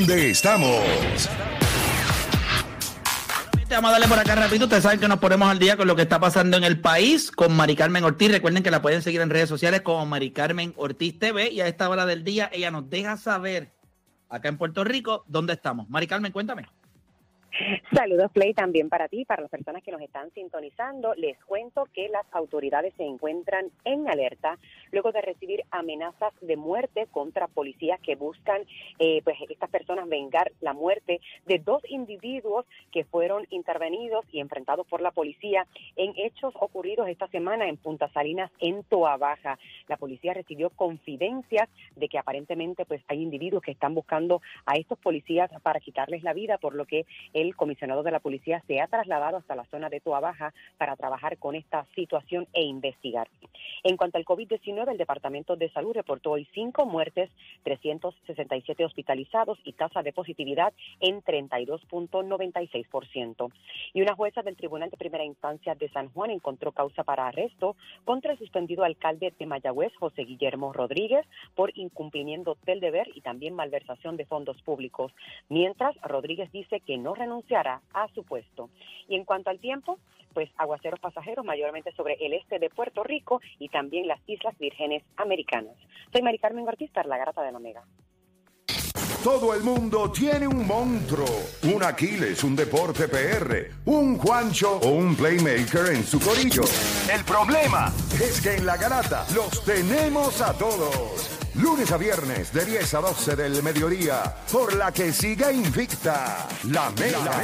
dónde estamos. Vamos a darle por acá rápido. Ustedes saben que nos ponemos al día con lo que está pasando en el país con Mari Carmen Ortiz. Recuerden que la pueden seguir en redes sociales como Mari Carmen Ortiz TV. Y a esta hora del día ella nos deja saber acá en Puerto Rico dónde estamos. Mari Carmen, cuéntame. Saludos, Play, también para ti, para las personas que nos están sintonizando. Les cuento que las autoridades se encuentran en alerta luego de recibir amenazas de muerte contra policías que buscan, eh, pues, estas personas vengar la muerte de dos individuos que fueron intervenidos y enfrentados por la policía en hechos ocurridos esta semana en Punta Salinas, en Toa Baja. La policía recibió confidencias de que aparentemente, pues, hay individuos que están buscando a estos policías para quitarles la vida, por lo que el comisionado de la policía se ha trasladado hasta la zona de Toa Baja para trabajar con esta situación e investigar. En cuanto al COVID-19, el Departamento de Salud reportó hoy cinco muertes, 367 hospitalizados y tasa de positividad en 32.96%. Y una jueza del Tribunal de Primera Instancia de San Juan encontró causa para arresto contra el suspendido alcalde de Mayagüez, José Guillermo Rodríguez, por incumplimiento del deber y también malversación de fondos públicos. Mientras, Rodríguez dice que no renunciará a su puesto. Y en cuanto al tiempo, pues aguaceros pasajeros mayormente sobre el este de Puerto Rico y también las Islas Vírgenes Americanas. Soy Mari Carmen Ortiz, la Garata de la Omega. Todo el mundo tiene un monstruo, un Aquiles, un deporte PR, un Juancho o un playmaker en su corillo. El problema es que en la garata los tenemos a todos. Lunes a viernes de 10 a 12 del mediodía, por la que siga invicta la mega.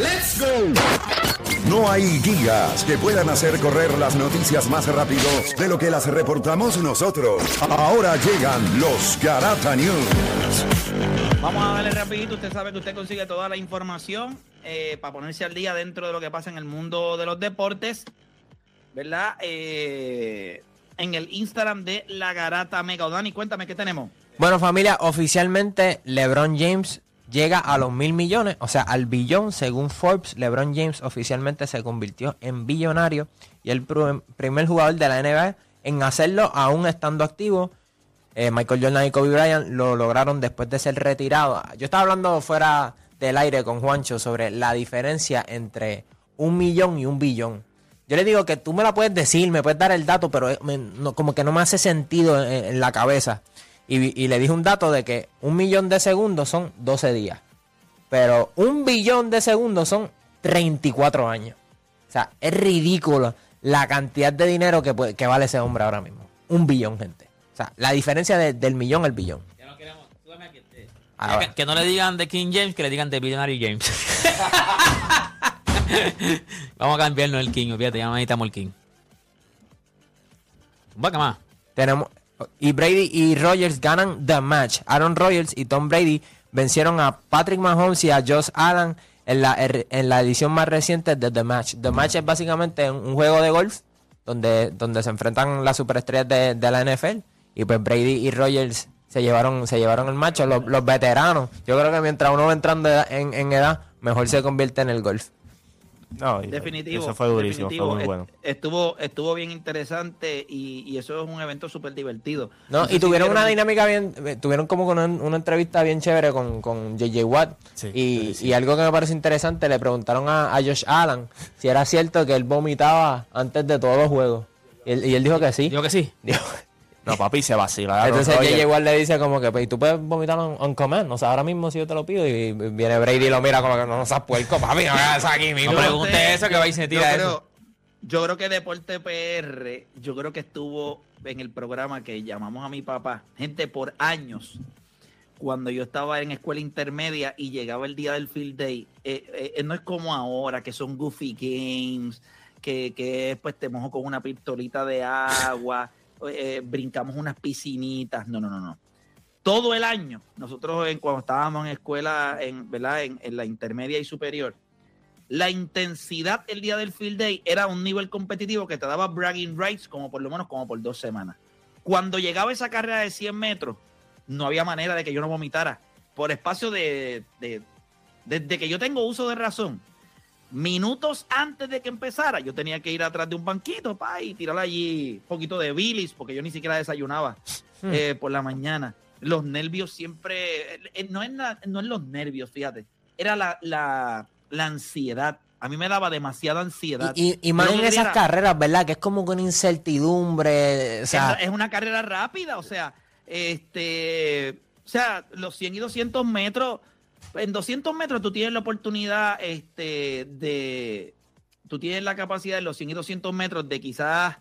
¡Let's go! No hay guías que puedan hacer correr las noticias más rápido de lo que las reportamos nosotros. Ahora llegan los Garata News. Vamos a darle rapidito. Usted sabe que usted consigue toda la información eh, para ponerse al día dentro de lo que pasa en el mundo de los deportes. ¿Verdad? Eh, en el Instagram de La Garata Mega. Dani, cuéntame, ¿qué tenemos? Bueno, familia, oficialmente LeBron James llega a los mil millones, o sea, al billón. Según Forbes, LeBron James oficialmente se convirtió en billonario y el primer jugador de la NBA en hacerlo aún estando activo. Eh, Michael Jordan y Kobe Bryant lo lograron después de ser retirado. Yo estaba hablando fuera del aire con Juancho sobre la diferencia entre un millón y un billón. Yo le digo que tú me la puedes decir, me puedes dar el dato, pero eh, como que no me hace sentido en, la cabeza. Y, le dije un dato de que un millón de segundos son 12 días. Pero un billón de segundos son 34 años. O sea, es ridículo la cantidad de dinero que, que vale ese hombre ahora mismo. Un billón, gente. O sea, la diferencia del millón al billón. Ya no queremos. Que, que, no le digan de King James, que le digan de Billionaire James. Vamos a cambiarnos el King, fíjate, ya necesitamos el King. ¿qué más? Tenemos. Y Brady y Rogers ganan the match. Aaron Rodgers y Tom Brady vencieron a Patrick Mahomes y a Josh Allen en la, en la edición más reciente de The Match. The Match es básicamente un juego de golf donde, donde se enfrentan las superestrellas de, la NFL. Y pues Brady y Rogers se llevaron, se llevaron el macho, los, veteranos. Yo creo que mientras uno va entrando en, en edad, mejor se convierte en el golf. No, definitivo. Eso fue durísimo, fue muy bueno. Estuvo, estuvo bien interesante y, eso es un evento súper divertido. No, y tuvieron una dinámica bien, eh, tuvieron como una, una entrevista bien chévere con, con JJ Watt. y, algo que me parece interesante, le preguntaron a, a, Josh Allen si era cierto que él vomitaba antes de todos los juegos. Y él, y él dijo que sí. Dijo que sí. No, papi, se vacila. Entonces ella igual le dice como que, pues, tú puedes vomitar on, command. O sea, ahora mismo si yo te lo pido y viene Brady y lo mira como que no, seas puerco, papi, no hagas aquí mismo. No pregunte eso que va y se tira yo creo, Yo creo que Deporte PR, yo creo que estuvo en el programa que llamamos a mi papá, gente por años, cuando yo estaba en escuela intermedia y llegaba el día del field day, eh, eh, no es como ahora, que son goofy games, que, que pues te mojo con una pistolita de agua. Eh, brincamos unas piscinitas, no, no, no, no. Todo el año, nosotros en, cuando estábamos en escuela, en, ¿verdad? En, la intermedia y superior, la intensidad el día del field day era un nivel competitivo que te daba bragging rights como por lo menos como por dos semanas. Cuando llegaba esa carrera de 100 metros, no había manera de que yo no vomitara. Por espacio de, de desde que yo tengo uso de razón, minutos antes de que empezara, yo tenía que ir atrás de un banquito pa, y tirar allí un poquito de bilis, porque yo ni siquiera desayunaba hmm. eh, por la mañana. los nervios siempre, eh, no es, no es los nervios, fíjate, era la, la, la ansiedad. A mí me daba demasiada ansiedad. Y, y, más en esas carreras, ¿verdad? Que es como con incertidumbre. O sea, es, una carrera rápida, o sea, este, o sea, los 100 y 200 metros, en 200 metros tú tienes la oportunidad este, de, tú tienes la capacidad en los 100 y 200 metros de quizás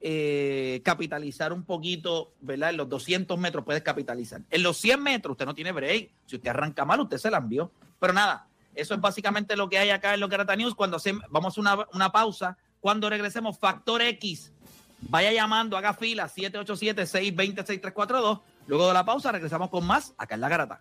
eh, capitalizar un poquito, ¿verdad? En los 200 metros puedes capitalizar. En los 100 metros usted no tiene break. Si usted arranca mal, usted se la envió. Pero nada, eso es básicamente lo que hay acá en lo que era News. Cuando hacemos, vamos a una, una pausa, cuando regresemos, Factor X, vaya llamando, haga fila 787-620-6342. Luego de la pausa regresamos con más acá en La Garata.